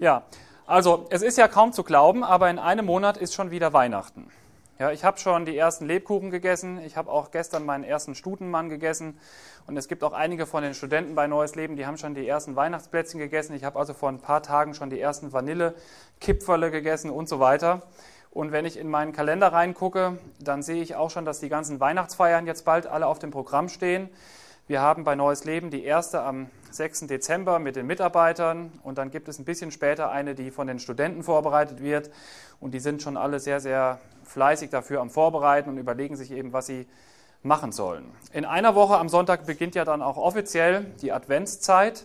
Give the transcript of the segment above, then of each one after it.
Ja, also es ist ja kaum zu glauben, aber in einem Monat ist schon wieder Weihnachten. Ja, ich habe schon die ersten Lebkuchen gegessen. Ich habe auch gestern meinen ersten Stutenmann gegessen. Und es gibt auch einige von den Studenten bei Neues Leben, die haben schon die ersten Weihnachtsplätzchen gegessen. Ich habe also vor ein paar Tagen schon die ersten Vanillekipferle gegessen und so weiter. Und wenn ich in meinen Kalender reingucke, dann sehe ich auch schon, dass die ganzen Weihnachtsfeiern jetzt bald alle auf dem Programm stehen. Wir haben bei Neues Leben die erste am 6. Dezember mit den Mitarbeitern und dann gibt es ein bisschen später eine, die von den Studenten vorbereitet wird und die sind schon alle sehr, sehr fleißig dafür am Vorbereiten und überlegen sich eben, was sie machen sollen. In einer Woche am Sonntag beginnt ja dann auch offiziell die Adventszeit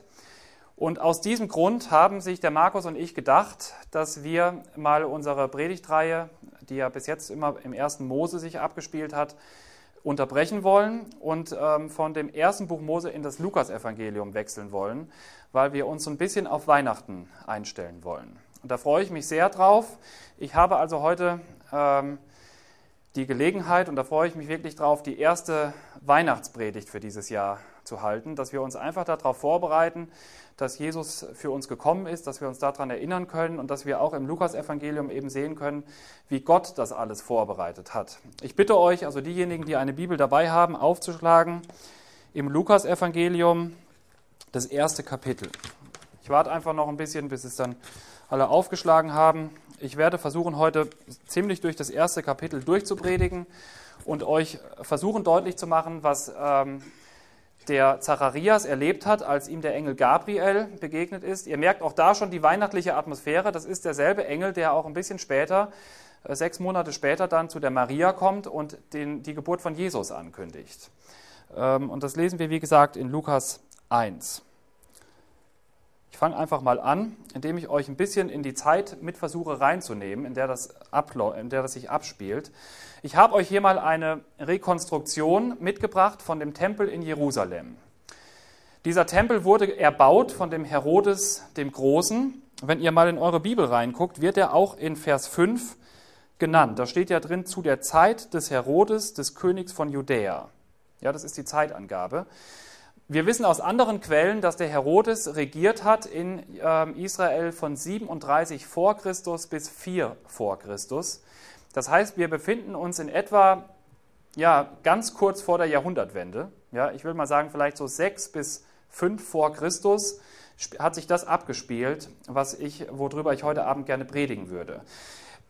und aus diesem Grund haben sich der Markus und ich gedacht, dass wir mal unsere Predigtreihe, die ja bis jetzt immer im ersten Mose sich abgespielt hat, unterbrechen wollen und ähm, von dem ersten Buch Mose in das Lukasevangelium wechseln wollen, weil wir uns so ein bisschen auf Weihnachten einstellen wollen. Und da freue ich mich sehr drauf. Ich habe also heute ähm, die Gelegenheit, und da freue ich mich wirklich drauf, die erste Weihnachtspredigt für dieses Jahr zu halten, dass wir uns einfach darauf vorbereiten, dass Jesus für uns gekommen ist, dass wir uns daran erinnern können und dass wir auch im Lukasevangelium eben sehen können, wie Gott das alles vorbereitet hat. Ich bitte euch, also diejenigen, die eine Bibel dabei haben, aufzuschlagen im Lukasevangelium das erste Kapitel. Ich warte einfach noch ein bisschen, bis es dann alle aufgeschlagen haben. Ich werde versuchen, heute ziemlich durch das erste Kapitel durchzupredigen und euch versuchen deutlich zu machen, was ähm, der Zacharias erlebt hat, als ihm der Engel Gabriel begegnet ist. Ihr merkt auch da schon die weihnachtliche Atmosphäre. Das ist derselbe Engel, der auch ein bisschen später, äh, sechs Monate später, dann zu der Maria kommt und den, die Geburt von Jesus ankündigt. Ähm, und das lesen wir, wie gesagt, in Lukas 1. Ich fange einfach mal an, indem ich euch ein bisschen in die Zeit mit versuche reinzunehmen, in der das, in der das sich abspielt. Ich habe euch hier mal eine Rekonstruktion mitgebracht von dem Tempel in Jerusalem. Dieser Tempel wurde erbaut von dem Herodes dem Großen. Wenn ihr mal in eure Bibel reinguckt, wird er auch in Vers 5 genannt. Da steht ja drin zu der Zeit des Herodes, des Königs von Judäa. Ja, das ist die Zeitangabe. Wir wissen aus anderen Quellen, dass der Herodes regiert hat in ähm, Israel von 37 vor Christus bis 4 vor Christus. Das heißt, wir befinden uns in etwa ja, ganz kurz vor der Jahrhundertwende. Ja, ich will mal sagen, vielleicht so 6 bis 5 vor Christus hat sich das abgespielt, was ich, worüber ich heute Abend gerne predigen würde.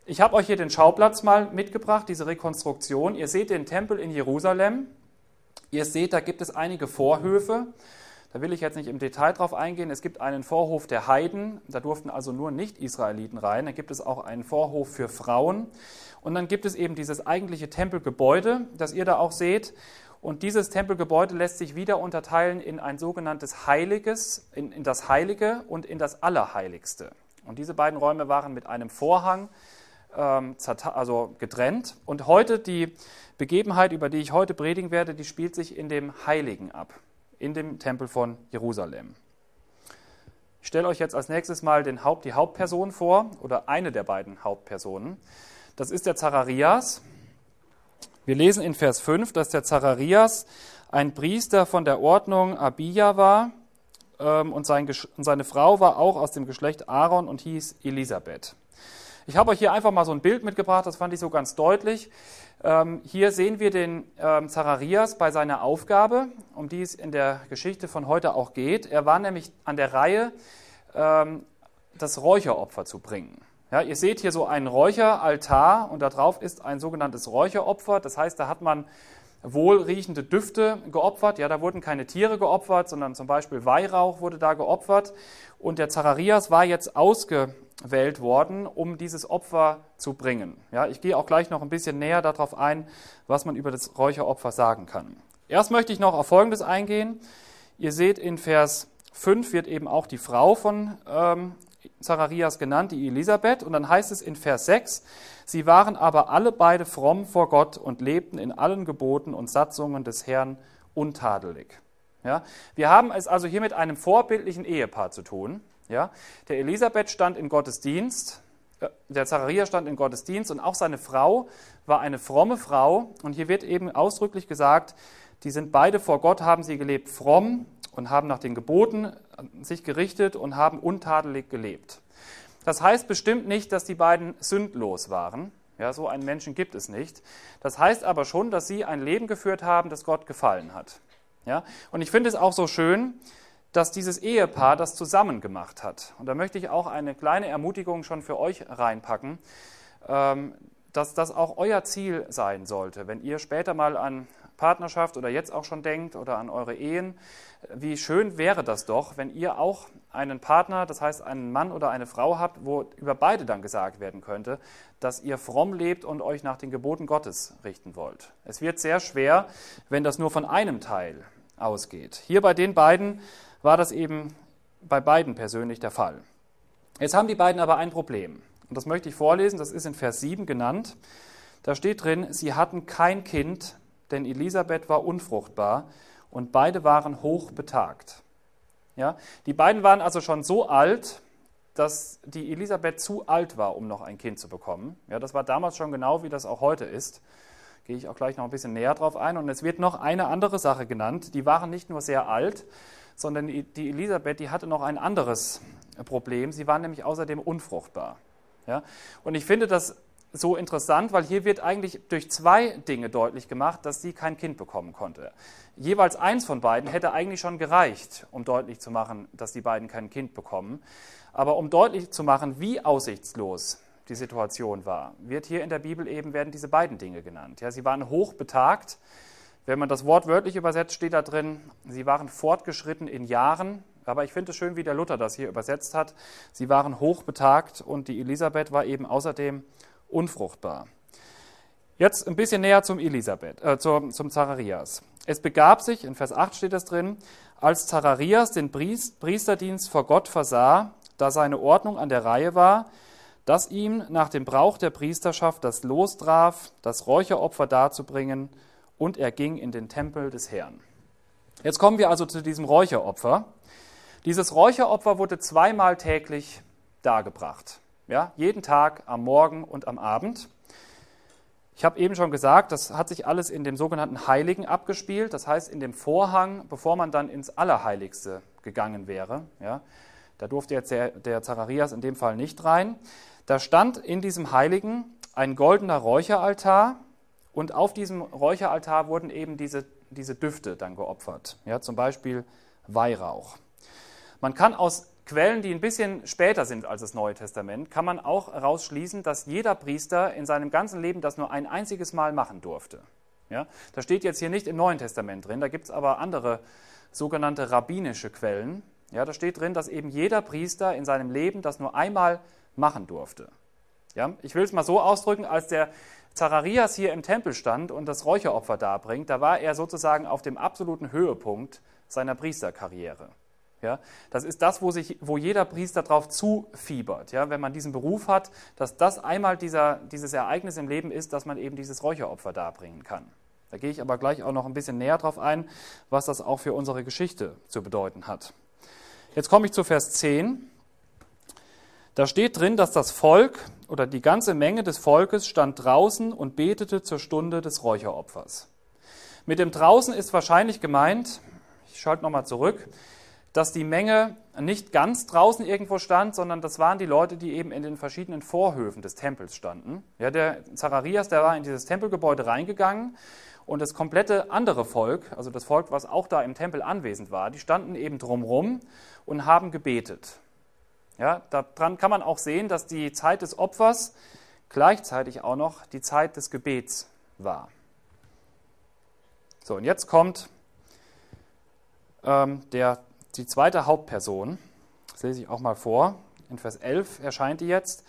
Ich habe euch hier den Schauplatz mal mitgebracht, diese Rekonstruktion. Ihr seht den Tempel in Jerusalem. Ihr seht, da gibt es einige Vorhöfe. Da will ich jetzt nicht im Detail drauf eingehen. Es gibt einen Vorhof der Heiden, da durften also nur Nicht-Israeliten rein. Dann gibt es auch einen Vorhof für Frauen. Und dann gibt es eben dieses eigentliche Tempelgebäude, das ihr da auch seht. Und dieses Tempelgebäude lässt sich wieder unterteilen in ein sogenanntes Heiliges, in, in das Heilige und in das Allerheiligste. Und diese beiden Räume waren mit einem Vorhang ähm, also getrennt. Und heute die Begebenheit, über die ich heute predigen werde, die spielt sich in dem Heiligen ab in dem Tempel von Jerusalem. Ich stelle euch jetzt als nächstes mal den Haupt, die Hauptperson vor oder eine der beiden Hauptpersonen. Das ist der Zacharias. Wir lesen in Vers 5, dass der Zacharias ein Priester von der Ordnung Abia war ähm, und, sein, und seine Frau war auch aus dem Geschlecht Aaron und hieß Elisabeth. Ich habe euch hier einfach mal so ein Bild mitgebracht, das fand ich so ganz deutlich. Ähm, hier sehen wir den ähm, Zacharias bei seiner Aufgabe, um die es in der Geschichte von heute auch geht. Er war nämlich an der Reihe, ähm, das Räucheropfer zu bringen. Ja, ihr seht hier so einen Räucheraltar und darauf ist ein sogenanntes Räucheropfer. Das heißt, da hat man wohlriechende Düfte geopfert. Ja, da wurden keine Tiere geopfert, sondern zum Beispiel Weihrauch wurde da geopfert. Und der Zacharias war jetzt ausgewählt worden, um dieses Opfer zu bringen. Ja, ich gehe auch gleich noch ein bisschen näher darauf ein, was man über das Räucheropfer sagen kann. Erst möchte ich noch auf Folgendes eingehen. Ihr seht, in Vers 5 wird eben auch die Frau von ähm, Zacharias genannt, die Elisabeth. Und dann heißt es in Vers 6, sie waren aber alle beide fromm vor Gott und lebten in allen Geboten und Satzungen des Herrn untadelig. Ja, wir haben es also hier mit einem vorbildlichen Ehepaar zu tun. Ja, der Elisabeth stand in Gottes Dienst, äh, der Zacharias stand in Gottes Dienst und auch seine Frau war eine fromme Frau. Und hier wird eben ausdrücklich gesagt, die sind beide vor Gott, haben sie gelebt fromm und haben nach den Geboten sich gerichtet und haben untadelig gelebt. Das heißt bestimmt nicht, dass die beiden sündlos waren. Ja, so einen Menschen gibt es nicht. Das heißt aber schon, dass sie ein Leben geführt haben, das Gott gefallen hat. Ja? Und ich finde es auch so schön, dass dieses Ehepaar das zusammen gemacht hat. Und da möchte ich auch eine kleine Ermutigung schon für euch reinpacken, ähm, dass das auch euer Ziel sein sollte, wenn ihr später mal an Partnerschaft oder jetzt auch schon denkt oder an eure Ehen. Wie schön wäre das doch, wenn ihr auch einen Partner, das heißt einen Mann oder eine Frau habt, wo über beide dann gesagt werden könnte, dass ihr fromm lebt und euch nach den Geboten Gottes richten wollt. Es wird sehr schwer, wenn das nur von einem Teil ausgeht. Hier bei den beiden war das eben bei beiden persönlich der Fall. Jetzt haben die beiden aber ein Problem. Und das möchte ich vorlesen, das ist in Vers 7 genannt. Da steht drin, sie hatten kein Kind, denn Elisabeth war unfruchtbar und beide waren hoch betagt. Ja, die beiden waren also schon so alt, dass die Elisabeth zu alt war, um noch ein Kind zu bekommen. Ja, das war damals schon genau, wie das auch heute ist. Gehe ich auch gleich noch ein bisschen näher drauf ein. Und es wird noch eine andere Sache genannt. Die waren nicht nur sehr alt, sondern die Elisabeth, die hatte noch ein anderes Problem. Sie war nämlich außerdem unfruchtbar. Ja? Und ich finde das so interessant, weil hier wird eigentlich durch zwei Dinge deutlich gemacht, dass sie kein Kind bekommen konnte. Jeweils eins von beiden hätte eigentlich schon gereicht, um deutlich zu machen, dass die beiden kein Kind bekommen. Aber um deutlich zu machen, wie aussichtslos die Situation war, wird hier in der Bibel eben werden diese beiden Dinge genannt. Ja, sie waren hoch betagt. Wenn man das Wort wörtlich übersetzt, steht da drin, sie waren fortgeschritten in Jahren. Aber ich finde es schön, wie der Luther das hier übersetzt hat. Sie waren hoch betagt und die Elisabeth war eben außerdem unfruchtbar. Jetzt ein bisschen näher zum Elisabeth, äh, zum, zum Zacharias. Es begab sich, in Vers 8 steht das drin, als Zacharias den Priesterdienst vor Gott versah, da seine Ordnung an der Reihe war, dass ihm nach dem Brauch der Priesterschaft das Los traf, das Räucheropfer darzubringen, und er ging in den Tempel des Herrn. Jetzt kommen wir also zu diesem Räucheropfer. Dieses Räucheropfer wurde zweimal täglich dargebracht. Ja, jeden Tag am Morgen und am Abend. Ich habe eben schon gesagt, das hat sich alles in dem sogenannten Heiligen abgespielt, das heißt in dem Vorhang, bevor man dann ins Allerheiligste gegangen wäre. Ja, da durfte jetzt der, der Zacharias in dem Fall nicht rein. Da stand in diesem Heiligen ein goldener Räucheraltar und auf diesem Räucheraltar wurden eben diese, diese Düfte dann geopfert. Ja, zum Beispiel Weihrauch. Man kann aus Quellen, die ein bisschen später sind als das Neue Testament, kann man auch herausschließen, dass jeder Priester in seinem ganzen Leben das nur ein einziges Mal machen durfte. Ja, das steht jetzt hier nicht im Neuen Testament drin, da gibt es aber andere sogenannte rabbinische Quellen, ja, da steht drin, dass eben jeder Priester in seinem Leben das nur einmal machen durfte. Ja, ich will es mal so ausdrücken, als der Zacharias hier im Tempel stand und das Räucheropfer darbringt, da war er sozusagen auf dem absoluten Höhepunkt seiner Priesterkarriere. Ja, das ist das, wo, sich, wo jeder Priester darauf zufiebert. Ja, wenn man diesen Beruf hat, dass das einmal dieser, dieses Ereignis im Leben ist, dass man eben dieses Räucheropfer darbringen kann. Da gehe ich aber gleich auch noch ein bisschen näher drauf ein, was das auch für unsere Geschichte zu bedeuten hat. Jetzt komme ich zu Vers 10. Da steht drin, dass das Volk oder die ganze Menge des Volkes stand draußen und betete zur Stunde des Räucheropfers. Mit dem draußen ist wahrscheinlich gemeint, ich schalte nochmal zurück, dass die Menge nicht ganz draußen irgendwo stand, sondern das waren die Leute, die eben in den verschiedenen Vorhöfen des Tempels standen. Ja, der Zacharias, der war in dieses Tempelgebäude reingegangen und das komplette andere Volk, also das Volk, was auch da im Tempel anwesend war, die standen eben drumherum und haben gebetet. Ja, daran kann man auch sehen, dass die Zeit des Opfers gleichzeitig auch noch die Zeit des Gebets war. So, und jetzt kommt ähm, der, die zweite Hauptperson. Das lese ich auch mal vor. In Vers 11 erscheint die jetzt.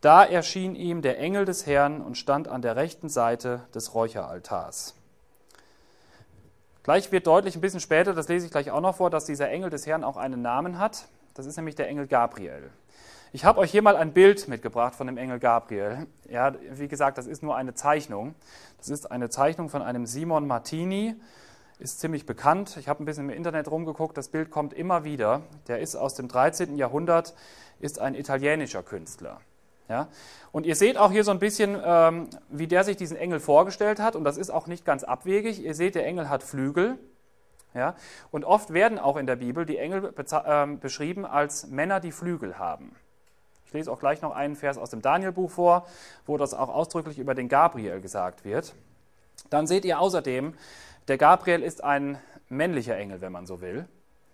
Da erschien ihm der Engel des Herrn und stand an der rechten Seite des Räucheraltars. Gleich wird deutlich ein bisschen später, das lese ich gleich auch noch vor, dass dieser Engel des Herrn auch einen Namen hat. Das ist nämlich der Engel Gabriel. Ich habe euch hier mal ein Bild mitgebracht von dem Engel Gabriel. Ja, wie gesagt, das ist nur eine Zeichnung. Das ist eine Zeichnung von einem Simon Martini, ist ziemlich bekannt. Ich habe ein bisschen im Internet rumgeguckt, das Bild kommt immer wieder. Der ist aus dem 13. Jahrhundert, ist ein italienischer Künstler. Ja? Und ihr seht auch hier so ein bisschen, ähm, wie der sich diesen Engel vorgestellt hat. Und das ist auch nicht ganz abwegig. Ihr seht, der Engel hat Flügel. Ja? Und oft werden auch in der Bibel die Engel äh, beschrieben als Männer, die Flügel haben. Ich lese auch gleich noch einen Vers aus dem Danielbuch vor, wo das auch ausdrücklich über den Gabriel gesagt wird. Dann seht ihr außerdem, der Gabriel ist ein männlicher Engel, wenn man so will.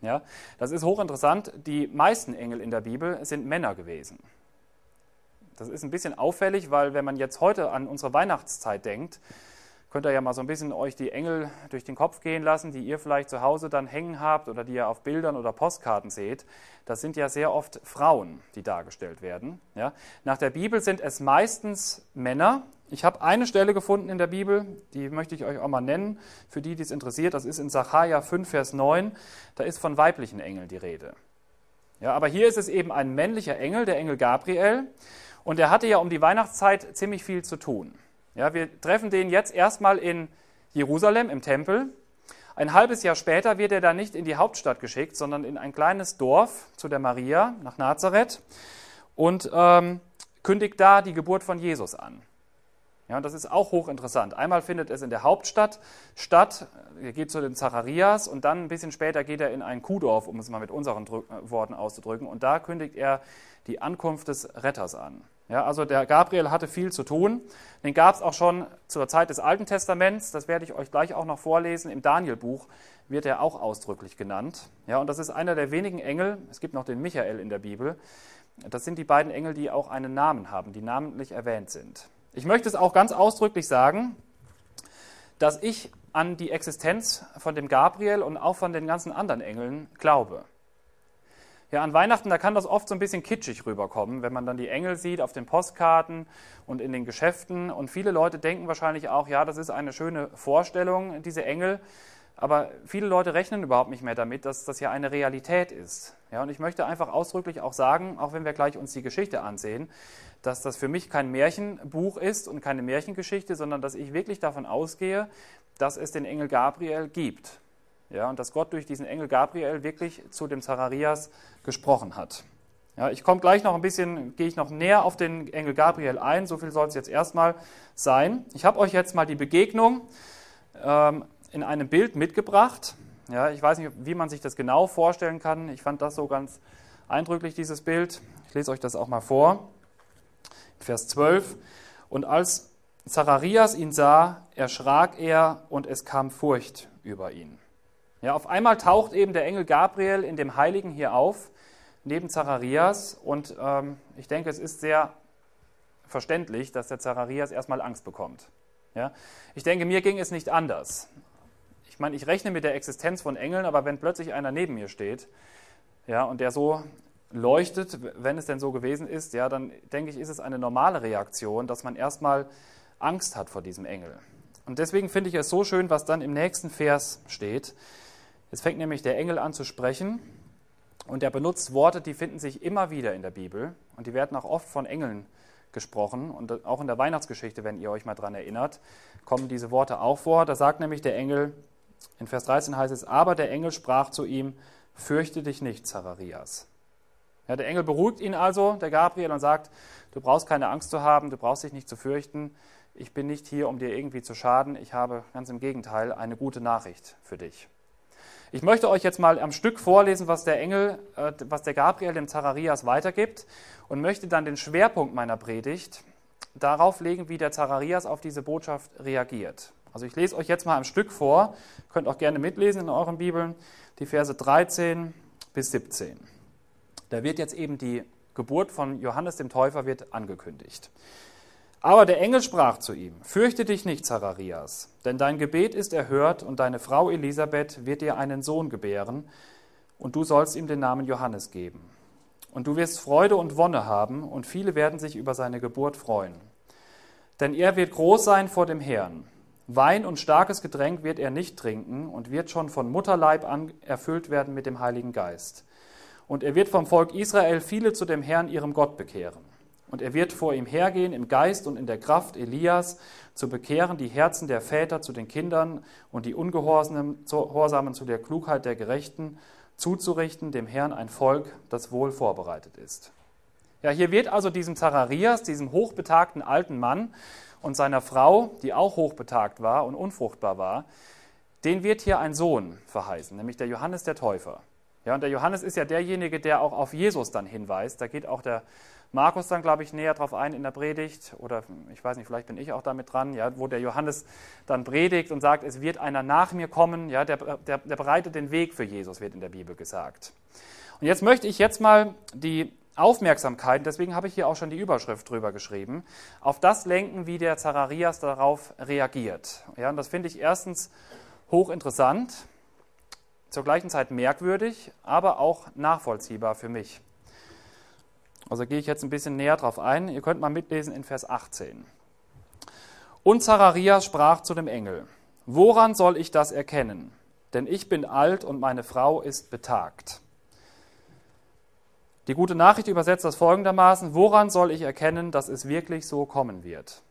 Ja, das ist hochinteressant. Die meisten Engel in der Bibel sind Männer gewesen. Das ist ein bisschen auffällig, weil wenn man jetzt heute an unsere Weihnachtszeit denkt, könnt ihr ja mal so ein bisschen euch die Engel durch den Kopf gehen lassen, die ihr vielleicht zu Hause dann hängen habt oder die ihr auf Bildern oder Postkarten seht. Das sind ja sehr oft Frauen, die dargestellt werden. Ja. Nach der Bibel sind es meistens Männer. Ich habe eine Stelle gefunden in der Bibel, die möchte ich euch auch mal nennen, für die, die es interessiert. Das ist in Sacharja 5, Vers 9. Da ist von weiblichen Engeln die Rede. Ja, aber hier ist es eben ein männlicher Engel, der Engel Gabriel. Und der hatte ja um die Weihnachtszeit ziemlich viel zu tun. Ja, wir treffen den jetzt erstmal in Jerusalem im Tempel. Ein halbes Jahr später wird er dann nicht in die Hauptstadt geschickt, sondern in ein kleines Dorf zu der Maria nach Nazareth und ähm, kündigt da die Geburt von Jesus an. Ja, das ist auch hochinteressant. Einmal findet es in der Hauptstadt statt, er geht zu den Zacharias und dann ein bisschen später geht er in ein Kuhdorf, um es mal mit unseren Worten auszudrücken, und da kündigt er die Ankunft des Retters an. Ja, also der Gabriel hatte viel zu tun. Den gab es auch schon zur Zeit des Alten Testaments. Das werde ich euch gleich auch noch vorlesen. Im Danielbuch wird er auch ausdrücklich genannt. Ja, und das ist einer der wenigen Engel. Es gibt noch den Michael in der Bibel. Das sind die beiden Engel, die auch einen Namen haben, die namentlich erwähnt sind. Ich möchte es auch ganz ausdrücklich sagen, dass ich an die Existenz von dem Gabriel und auch von den ganzen anderen Engeln glaube. Ja, an Weihnachten, da kann das oft so ein bisschen kitschig rüberkommen, wenn man dann die Engel sieht auf den Postkarten und in den Geschäften. Und viele Leute denken wahrscheinlich auch, ja, das ist eine schöne Vorstellung, diese Engel. Aber viele Leute rechnen überhaupt nicht mehr damit, dass das ja eine Realität ist. Ja, und ich möchte einfach ausdrücklich auch sagen, auch wenn wir gleich uns die Geschichte ansehen, dass das für mich kein Märchenbuch ist und keine Märchengeschichte, sondern dass ich wirklich davon ausgehe, dass es den Engel Gabriel gibt. Ja, und dass Gott durch diesen Engel Gabriel wirklich zu dem Zacharias gesprochen hat. Ja, ich komme gleich noch ein bisschen, gehe ich noch näher auf den Engel Gabriel ein. So viel soll es jetzt erstmal sein. Ich habe euch jetzt mal die Begegnung ähm, in einem Bild mitgebracht. Ja, ich weiß nicht, wie man sich das genau vorstellen kann. Ich fand das so ganz eindrücklich, dieses Bild. Ich lese euch das auch mal vor. Vers 12. Und als Zacharias ihn sah, erschrak er und es kam Furcht über ihn. Ja, auf einmal taucht eben der Engel Gabriel in dem Heiligen hier auf, neben Zacharias. Und ähm, ich denke, es ist sehr verständlich, dass der Zacharias erstmal Angst bekommt. Ja? Ich denke, mir ging es nicht anders. Ich meine, ich rechne mit der Existenz von Engeln, aber wenn plötzlich einer neben mir steht ja, und der so leuchtet, wenn es denn so gewesen ist, ja, dann denke ich, ist es eine normale Reaktion, dass man erstmal Angst hat vor diesem Engel. Und deswegen finde ich es so schön, was dann im nächsten Vers steht. Es fängt nämlich der Engel an zu sprechen und er benutzt Worte, die finden sich immer wieder in der Bibel und die werden auch oft von Engeln gesprochen und auch in der Weihnachtsgeschichte, wenn ihr euch mal daran erinnert, kommen diese Worte auch vor. Da sagt nämlich der Engel, in Vers 13 heißt es, aber der Engel sprach zu ihm, fürchte dich nicht, Zacharias. Ja, der Engel beruhigt ihn also, der Gabriel, und sagt, du brauchst keine Angst zu haben, du brauchst dich nicht zu fürchten, ich bin nicht hier, um dir irgendwie zu schaden, ich habe ganz im Gegenteil eine gute Nachricht für dich. Ich möchte euch jetzt mal am Stück vorlesen, was der Engel, äh, was der Gabriel dem Zacharias weitergibt und möchte dann den Schwerpunkt meiner Predigt darauf legen, wie der Zacharias auf diese Botschaft reagiert. Also ich lese euch jetzt mal am Stück vor, könnt auch gerne mitlesen in euren Bibeln, die Verse 13 bis 17. Da wird jetzt eben die Geburt von Johannes dem Täufer wird angekündigt. Aber der Engel sprach zu ihm, Fürchte dich nicht, Zacharias, denn dein Gebet ist erhört und deine Frau Elisabeth wird dir einen Sohn gebären und du sollst ihm den Namen Johannes geben. Und du wirst Freude und Wonne haben und viele werden sich über seine Geburt freuen. Denn er wird groß sein vor dem Herrn. Wein und starkes Getränk wird er nicht trinken und wird schon von Mutterleib an erfüllt werden mit dem Heiligen Geist. Und er wird vom Volk Israel viele zu dem Herrn, ihrem Gott, bekehren. Und er wird vor ihm hergehen im Geist und in der Kraft Elias, zu bekehren die Herzen der Väter zu den Kindern und die Ungehorsamen zu der Klugheit der Gerechten, zuzurichten dem Herrn ein Volk, das wohl vorbereitet ist. Ja, hier wird also diesem Zacharias, diesem hochbetagten alten Mann und seiner Frau, die auch hochbetagt war und unfruchtbar war, den wird hier ein Sohn verheißen, nämlich der Johannes der Täufer. Ja, und der Johannes ist ja derjenige, der auch auf Jesus dann hinweist. Da geht auch der Markus dann, glaube ich, näher darauf ein in der Predigt. Oder ich weiß nicht, vielleicht bin ich auch damit dran, ja, wo der Johannes dann predigt und sagt, es wird einer nach mir kommen, ja, der, der, der bereitet den Weg für Jesus, wird in der Bibel gesagt. Und jetzt möchte ich jetzt mal die Aufmerksamkeit, deswegen habe ich hier auch schon die Überschrift drüber geschrieben, auf das lenken, wie der Zacharias darauf reagiert. Ja, und das finde ich erstens hochinteressant, zur gleichen Zeit merkwürdig, aber auch nachvollziehbar für mich. Also gehe ich jetzt ein bisschen näher drauf ein. Ihr könnt mal mitlesen in Vers 18. Und Zacharias sprach zu dem Engel: Woran soll ich das erkennen? Denn ich bin alt und meine Frau ist betagt. Die gute Nachricht übersetzt das folgendermaßen: Woran soll ich erkennen, dass es wirklich so kommen wird?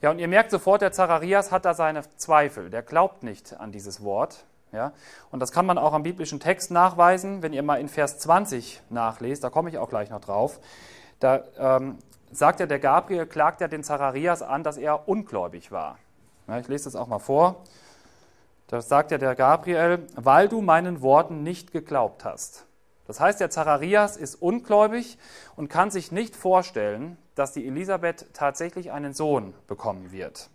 Ja, und ihr merkt sofort, der Zacharias hat da seine Zweifel. Der glaubt nicht an dieses Wort. Ja? Und das kann man auch am biblischen Text nachweisen, wenn ihr mal in Vers 20 nachlest, da komme ich auch gleich noch drauf. Da ähm, sagt ja der Gabriel, klagt ja den Zacharias an, dass er ungläubig war. Ja, ich lese das auch mal vor. Da sagt ja der Gabriel, weil du meinen Worten nicht geglaubt hast. Das heißt, der Zacharias ist ungläubig und kann sich nicht vorstellen, dass die Elisabeth tatsächlich einen Sohn bekommen wird.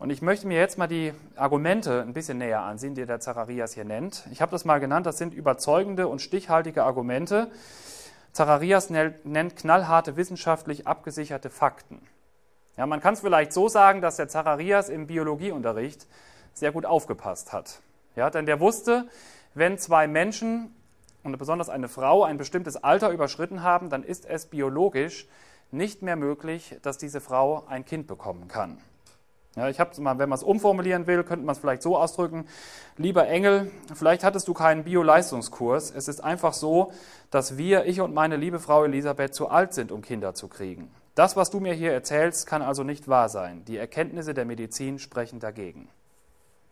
Und ich möchte mir jetzt mal die Argumente ein bisschen näher ansehen, die der Zacharias hier nennt. Ich habe das mal genannt, das sind überzeugende und stichhaltige Argumente. Zacharias nennt knallharte wissenschaftlich abgesicherte Fakten. Ja, man kann es vielleicht so sagen, dass der Zacharias im Biologieunterricht sehr gut aufgepasst hat. Ja, denn der wusste, wenn zwei Menschen und besonders eine Frau ein bestimmtes Alter überschritten haben, dann ist es biologisch nicht mehr möglich, dass diese Frau ein Kind bekommen kann. Ja, ich habe mal, wenn man es umformulieren will, könnte man es vielleicht so ausdrücken: Lieber Engel, vielleicht hattest du keinen Bio-Leistungskurs. Es ist einfach so, dass wir, ich und meine liebe Frau Elisabeth, zu alt sind, um Kinder zu kriegen. Das, was du mir hier erzählst, kann also nicht wahr sein. Die Erkenntnisse der Medizin sprechen dagegen.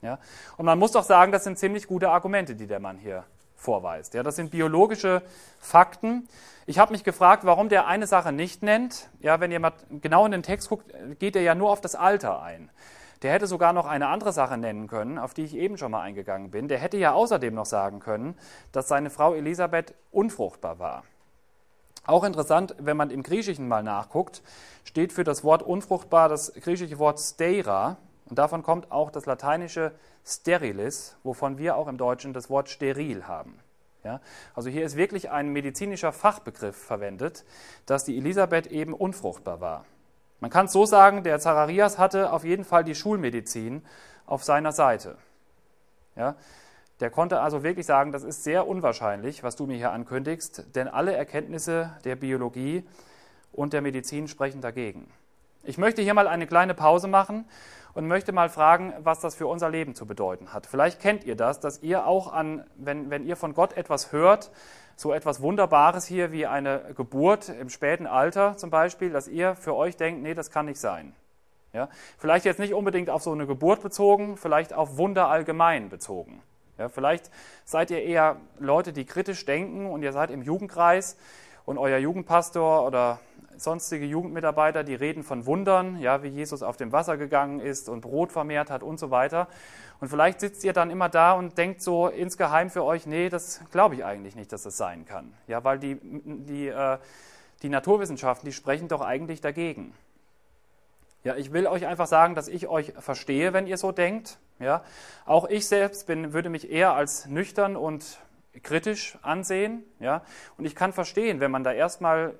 Ja? Und man muss doch sagen, das sind ziemlich gute Argumente, die der Mann hier vorweist. Ja, das sind biologische Fakten. Ich habe mich gefragt, warum der eine Sache nicht nennt. Ja, wenn jemand genau in den Text guckt, geht er ja nur auf das Alter ein. Der hätte sogar noch eine andere Sache nennen können, auf die ich eben schon mal eingegangen bin. Der hätte ja außerdem noch sagen können, dass seine Frau Elisabeth unfruchtbar war. Auch interessant, wenn man im Griechischen mal nachguckt, steht für das Wort unfruchtbar das griechische Wort steira. Und davon kommt auch das lateinische sterilis, wovon wir auch im Deutschen das Wort steril haben. Ja, also hier ist wirklich ein medizinischer Fachbegriff verwendet, dass die Elisabeth eben unfruchtbar war. Man kann es so sagen, der Zacharias hatte auf jeden Fall die Schulmedizin auf seiner Seite. Ja, der konnte also wirklich sagen, das ist sehr unwahrscheinlich, was du mir hier ankündigst, denn alle Erkenntnisse der Biologie und der Medizin sprechen dagegen. Ich möchte hier mal eine kleine Pause machen und möchte mal fragen, was das für unser Leben zu bedeuten hat. Vielleicht kennt ihr das, dass ihr auch an, wenn, wenn ihr von Gott etwas hört, so etwas Wunderbares hier wie eine Geburt im späten Alter zum Beispiel, dass ihr für euch denkt, nee, das kann nicht sein. Ja? Vielleicht jetzt nicht unbedingt auf so eine Geburt bezogen, vielleicht auf Wunder allgemein bezogen. Ja, vielleicht seid ihr eher Leute, die kritisch denken und ihr seid im Jugendkreis und euer Jugendpastor oder sonstige Jugendmitarbeiter, die reden von Wundern, ja, wie Jesus auf dem Wasser gegangen ist und Brot vermehrt hat und so weiter. Und vielleicht sitzt ihr dann immer da und denkt so insgeheim für euch, nee, das glaube ich eigentlich nicht, dass das sein kann. Ja, weil die, die, äh, die Naturwissenschaften, die sprechen doch eigentlich dagegen. Ja, ich will euch einfach sagen, dass ich euch verstehe, wenn ihr so denkt. Ja, auch ich selbst bin, würde mich eher als nüchtern und kritisch ansehen. Ja, und ich kann verstehen, wenn man da erstmal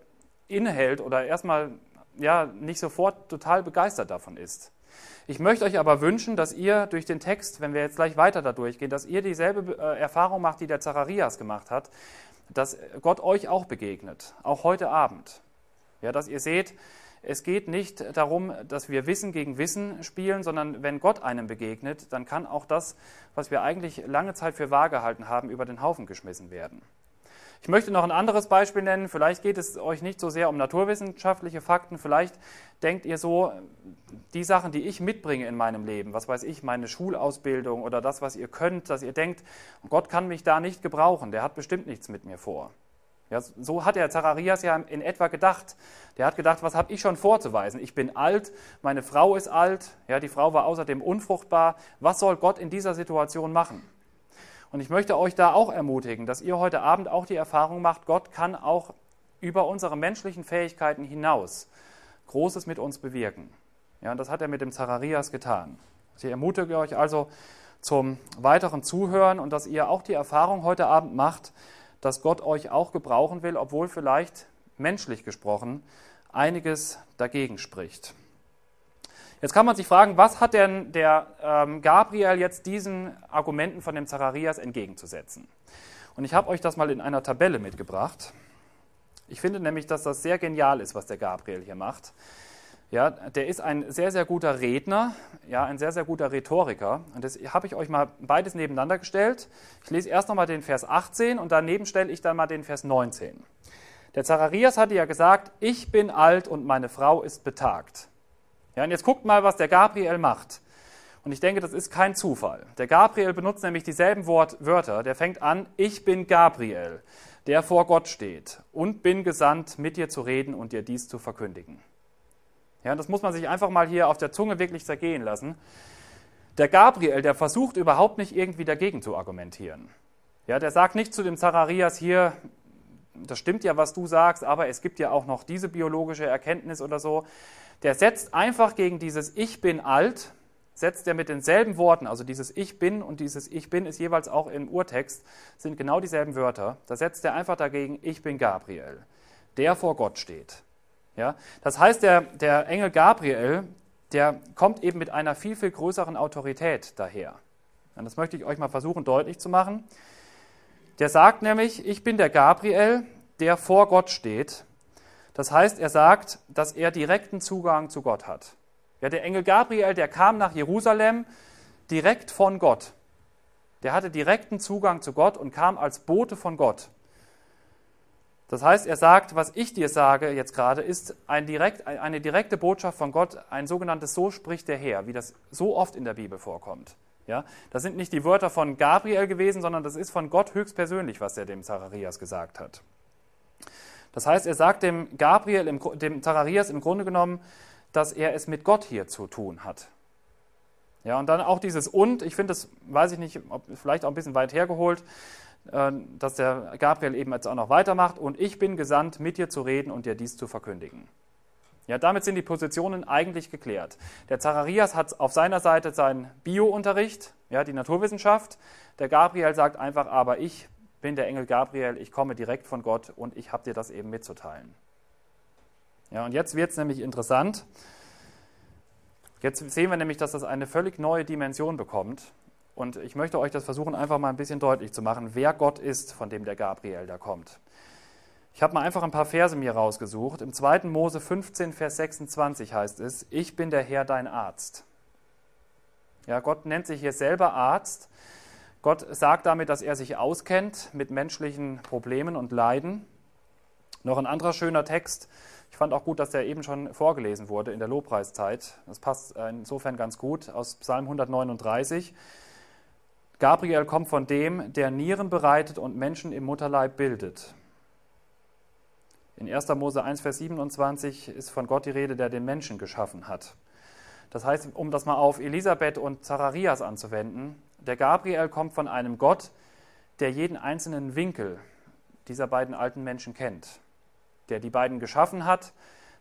innehält oder erstmal ja, nicht sofort total begeistert davon ist. Ich möchte euch aber wünschen, dass ihr durch den Text, wenn wir jetzt gleich weiter da durchgehen, dass ihr dieselbe äh, Erfahrung macht, die der Zacharias gemacht hat, dass Gott euch auch begegnet, auch heute Abend. Ja, dass ihr seht, es geht nicht darum, dass wir Wissen gegen Wissen spielen, sondern wenn Gott einem begegnet, dann kann auch das, was wir eigentlich lange Zeit für wahr gehalten haben, über den Haufen geschmissen werden. Ich möchte noch ein anderes Beispiel nennen. Vielleicht geht es euch nicht so sehr um naturwissenschaftliche Fakten. Vielleicht denkt ihr so, die Sachen, die ich mitbringe in meinem Leben, was weiß ich, meine Schulausbildung oder das, was ihr könnt, dass ihr denkt, Gott kann mich da nicht gebrauchen. Der hat bestimmt nichts mit mir vor. Ja, so hat der Zacharias ja in etwa gedacht. Der hat gedacht, was habe ich schon vorzuweisen? Ich bin alt, meine Frau ist alt, ja, die Frau war außerdem unfruchtbar. Was soll Gott in dieser Situation machen? Und ich möchte euch da auch ermutigen, dass ihr heute Abend auch die Erfahrung macht, Gott kann auch über unsere menschlichen Fähigkeiten hinaus Großes mit uns bewirken. Ja, und das hat er mit dem Zacharias getan. Ich ermutige euch also zum weiteren Zuhören und dass ihr auch die Erfahrung heute Abend macht, dass Gott euch auch gebrauchen will, obwohl vielleicht menschlich gesprochen einiges dagegen spricht. Jetzt kann man sich fragen, was hat denn der ähm, Gabriel jetzt diesen Argumenten von dem Zacharias entgegenzusetzen? Und ich habe euch das mal in einer Tabelle mitgebracht. Ich finde nämlich, dass das sehr genial ist, was der Gabriel hier macht. Ja, der ist ein sehr, sehr guter Redner, ja, ein sehr, sehr guter Rhetoriker. Und das habe ich euch mal beides nebeneinander gestellt. Ich lese erst nochmal den Vers 18 und daneben stelle ich dann mal den Vers 19. Der Zacharias hatte ja gesagt, ich bin alt und meine Frau ist betagt. Ja, und jetzt guckt mal, was der Gabriel macht. Und ich denke, das ist kein Zufall. Der Gabriel benutzt nämlich dieselben Wort, Wörter. Der fängt an, ich bin Gabriel, der vor Gott steht und bin gesandt, mit dir zu reden und dir dies zu verkündigen. Ja, das muss man sich einfach mal hier auf der Zunge wirklich zergehen lassen. Der Gabriel, der versucht überhaupt nicht irgendwie dagegen zu argumentieren. Ja, der sagt nicht zu dem Zacharias hier, das stimmt ja, was du sagst, aber es gibt ja auch noch diese biologische Erkenntnis oder so. Der setzt einfach gegen dieses Ich bin alt, setzt er mit denselben Worten, also dieses Ich bin und dieses Ich bin ist jeweils auch im Urtext, sind genau dieselben Wörter. Da setzt er einfach dagegen Ich bin Gabriel, der vor Gott steht. Ja? Das heißt, der, der Engel Gabriel, der kommt eben mit einer viel, viel größeren Autorität daher. Und das möchte ich euch mal versuchen deutlich zu machen. Der sagt nämlich, ich bin der Gabriel, der vor Gott steht. Das heißt, er sagt, dass er direkten Zugang zu Gott hat. Ja, der Engel Gabriel, der kam nach Jerusalem direkt von Gott. Der hatte direkten Zugang zu Gott und kam als Bote von Gott. Das heißt, er sagt, was ich dir sage jetzt gerade, ist ein direkt, eine direkte Botschaft von Gott, ein sogenanntes So spricht der Herr, wie das so oft in der Bibel vorkommt. Ja, das sind nicht die Wörter von Gabriel gewesen, sondern das ist von Gott höchstpersönlich, was er dem Zacharias gesagt hat. Das heißt, er sagt dem Gabriel, dem Zacharias im Grunde genommen, dass er es mit Gott hier zu tun hat. Ja, und dann auch dieses Und, ich finde das, weiß ich nicht, ob, vielleicht auch ein bisschen weit hergeholt, äh, dass der Gabriel eben jetzt auch noch weitermacht und ich bin gesandt, mit dir zu reden und dir dies zu verkündigen. Ja, damit sind die Positionen eigentlich geklärt. Der Zacharias hat auf seiner Seite seinen Bio-Unterricht, ja, die Naturwissenschaft. Der Gabriel sagt einfach, aber ich bin der Engel Gabriel, ich komme direkt von Gott und ich habe dir das eben mitzuteilen. Ja, und jetzt wird es nämlich interessant. Jetzt sehen wir nämlich, dass das eine völlig neue Dimension bekommt. Und ich möchte euch das versuchen, einfach mal ein bisschen deutlich zu machen, wer Gott ist, von dem der Gabriel da kommt. Ich habe mal einfach ein paar Verse mir rausgesucht. Im 2. Mose 15, Vers 26 heißt es, ich bin der Herr dein Arzt. Ja, Gott nennt sich hier selber Arzt. Gott sagt damit, dass er sich auskennt mit menschlichen Problemen und Leiden. Noch ein anderer schöner Text. Ich fand auch gut, dass der eben schon vorgelesen wurde in der Lobpreiszeit. Das passt insofern ganz gut aus Psalm 139. Gabriel kommt von dem, der Nieren bereitet und Menschen im Mutterleib bildet. In 1. Mose 1, Vers 27 ist von Gott die Rede, der den Menschen geschaffen hat. Das heißt, um das mal auf Elisabeth und Zacharias anzuwenden, der Gabriel kommt von einem Gott, der jeden einzelnen Winkel dieser beiden alten Menschen kennt, der die beiden geschaffen hat,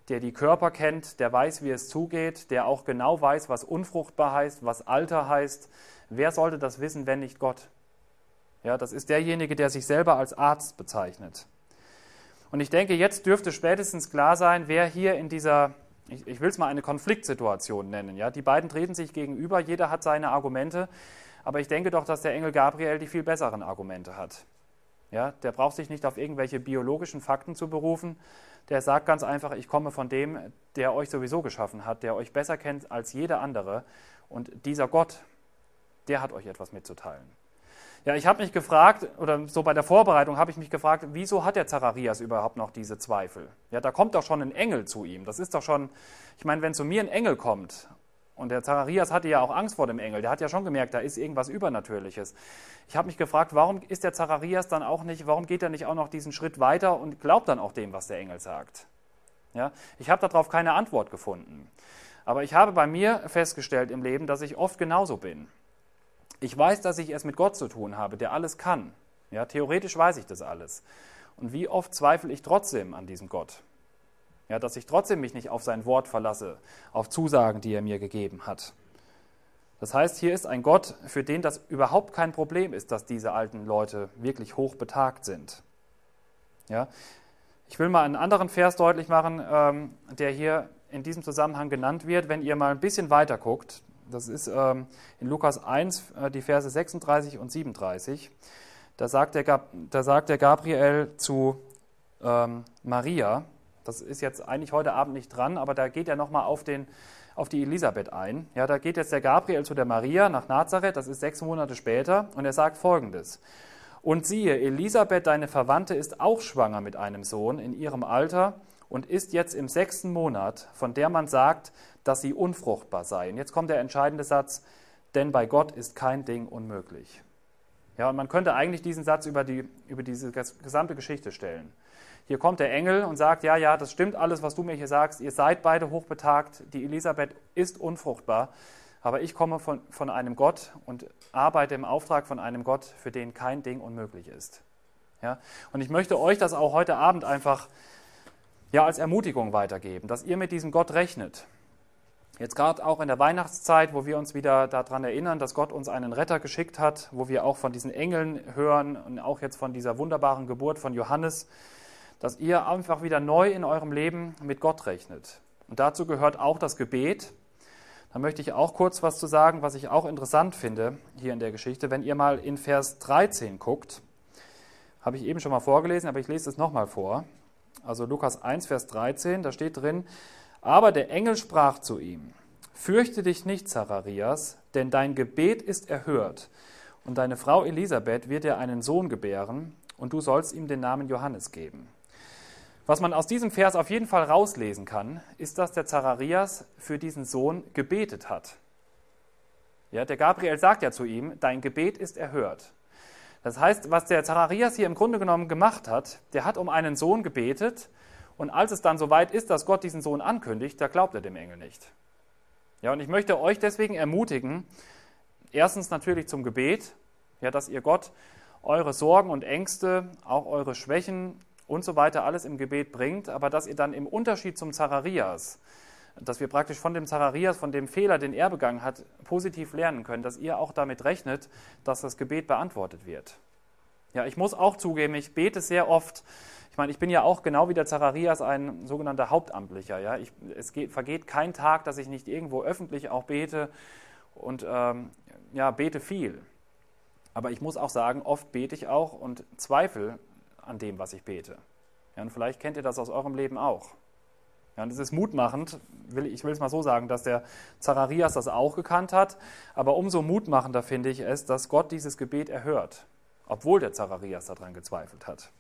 der die Körper kennt, der weiß, wie es zugeht, der auch genau weiß, was unfruchtbar heißt, was Alter heißt, Wer sollte das wissen, wenn nicht Gott? Ja, das ist derjenige, der sich selber als Arzt bezeichnet. Und ich denke, jetzt dürfte spätestens klar sein, wer hier in dieser, ich, ich will es mal eine Konfliktsituation nennen. Ja, die beiden treten sich gegenüber, jeder hat seine Argumente, aber ich denke doch, dass der Engel Gabriel die viel besseren Argumente hat. Ja, der braucht sich nicht auf irgendwelche biologischen Fakten zu berufen. Der sagt ganz einfach, ich komme von dem, der euch sowieso geschaffen hat, der euch besser kennt als jeder andere. Und dieser Gott, der hat euch etwas mitzuteilen. Ja, ich habe mich gefragt, oder so bei der Vorbereitung habe ich mich gefragt, wieso hat der Zacharias überhaupt noch diese Zweifel? Ja, da kommt doch schon ein Engel zu ihm. Das ist doch schon, ich meine, wenn zu mir ein Engel kommt, und der Zacharias hatte ja auch Angst vor dem Engel, der hat ja schon gemerkt, da ist irgendwas Übernatürliches. Ich habe mich gefragt, warum ist der Zacharias dann auch nicht, warum geht er nicht auch noch diesen Schritt weiter und glaubt dann auch dem, was der Engel sagt? Ja, ich habe darauf keine Antwort gefunden. Aber ich habe bei mir festgestellt im Leben, dass ich oft genauso bin. Ich weiß, dass ich es mit Gott zu tun habe, der alles kann. Ja, theoretisch weiß ich das alles. Und wie oft zweifle ich trotzdem an diesem Gott? Ja, dass ich trotzdem mich nicht auf sein Wort verlasse, auf Zusagen, die er mir gegeben hat. Das heißt, hier ist ein Gott, für den das überhaupt kein Problem ist, dass diese alten Leute wirklich hoch betagt sind. Ja? Ich will mal einen anderen Vers deutlich machen, ähm, der hier in diesem Zusammenhang genannt wird, wenn ihr mal ein bisschen weiter guckt. Das ist ähm, in Lukas 1, äh, die Verse 36 und 37. Da sagt der, da sagt der Gabriel zu ähm, Maria, das ist jetzt eigentlich heute Abend nicht dran, aber da geht er nochmal auf, auf die Elisabeth ein. Ja, da geht jetzt der Gabriel zu der Maria nach Nazareth, das ist sechs Monate später, und er sagt folgendes. Und siehe, Elisabeth, deine Verwandte, ist auch schwanger mit einem Sohn in ihrem Alter und ist jetzt im sechsten Monat, von der man sagt, dass sie unfruchtbar sei. Und jetzt kommt der entscheidende Satz, denn bei Gott ist kein Ding unmöglich. Ja, und man könnte eigentlich diesen Satz über, die, über diese gesamte Geschichte stellen. Hier kommt der Engel und sagt, ja, ja, das stimmt alles, was du mir hier sagst. Ihr seid beide hochbetagt. Die Elisabeth ist unfruchtbar. Aber ich komme von, von einem Gott und arbeite im Auftrag von einem Gott, für den kein Ding unmöglich ist. Ja? Und ich möchte euch das auch heute Abend einfach ja, als Ermutigung weitergeben, dass ihr mit diesem Gott rechnet. Jetzt gerade auch in der Weihnachtszeit, wo wir uns wieder daran erinnern, dass Gott uns einen Retter geschickt hat, wo wir auch von diesen Engeln hören und auch jetzt von dieser wunderbaren Geburt von Johannes, dass ihr einfach wieder neu in eurem Leben mit Gott rechnet. Und dazu gehört auch das Gebet. Da möchte ich auch kurz was zu sagen, was ich auch interessant finde hier in der Geschichte. Wenn ihr mal in Vers 13 guckt, habe ich eben schon mal vorgelesen, aber ich lese es nochmal vor. Also Lukas 1, Vers 13, da steht drin, aber der Engel sprach zu ihm, Fürchte dich nicht, Zacharias, denn dein Gebet ist erhört, und deine Frau Elisabeth wird dir einen Sohn gebären, und du sollst ihm den Namen Johannes geben. Was man aus diesem Vers auf jeden Fall rauslesen kann, ist, dass der Zacharias für diesen Sohn gebetet hat. Ja, der Gabriel sagt ja zu ihm, dein Gebet ist erhört. Das heißt, was der Zacharias hier im Grunde genommen gemacht hat, der hat um einen Sohn gebetet und als es dann soweit ist, dass Gott diesen Sohn ankündigt, da glaubt er dem Engel nicht. Ja, und ich möchte euch deswegen ermutigen, erstens natürlich zum Gebet, ja, dass ihr Gott eure Sorgen und Ängste, auch eure Schwächen und so weiter alles im Gebet bringt, aber dass ihr dann im Unterschied zum Zacharias, dass wir praktisch von dem Zacharias, von dem Fehler, den er begangen hat, positiv lernen können, dass ihr auch damit rechnet, dass das Gebet beantwortet wird. Ja, ich muss auch zugeben, ich bete sehr oft. Ich meine, ich bin ja auch genau wie der Zacharias ein sogenannter Hauptamtlicher. Ja, ich, es geht, vergeht kein Tag, dass ich nicht irgendwo öffentlich auch bete und ähm, ja, bete viel. Aber ich muss auch sagen, oft bete ich auch und zweifle an dem, was ich bete. Ja, und vielleicht kennt ihr das aus eurem Leben auch. Ja, und es ist mutmachend, will, ich will es mal so sagen, dass der Zacharias das auch gekannt hat, aber umso mutmachender finde ich es, dass Gott dieses Gebet erhört, obwohl der Zacharias daran gezweifelt hat.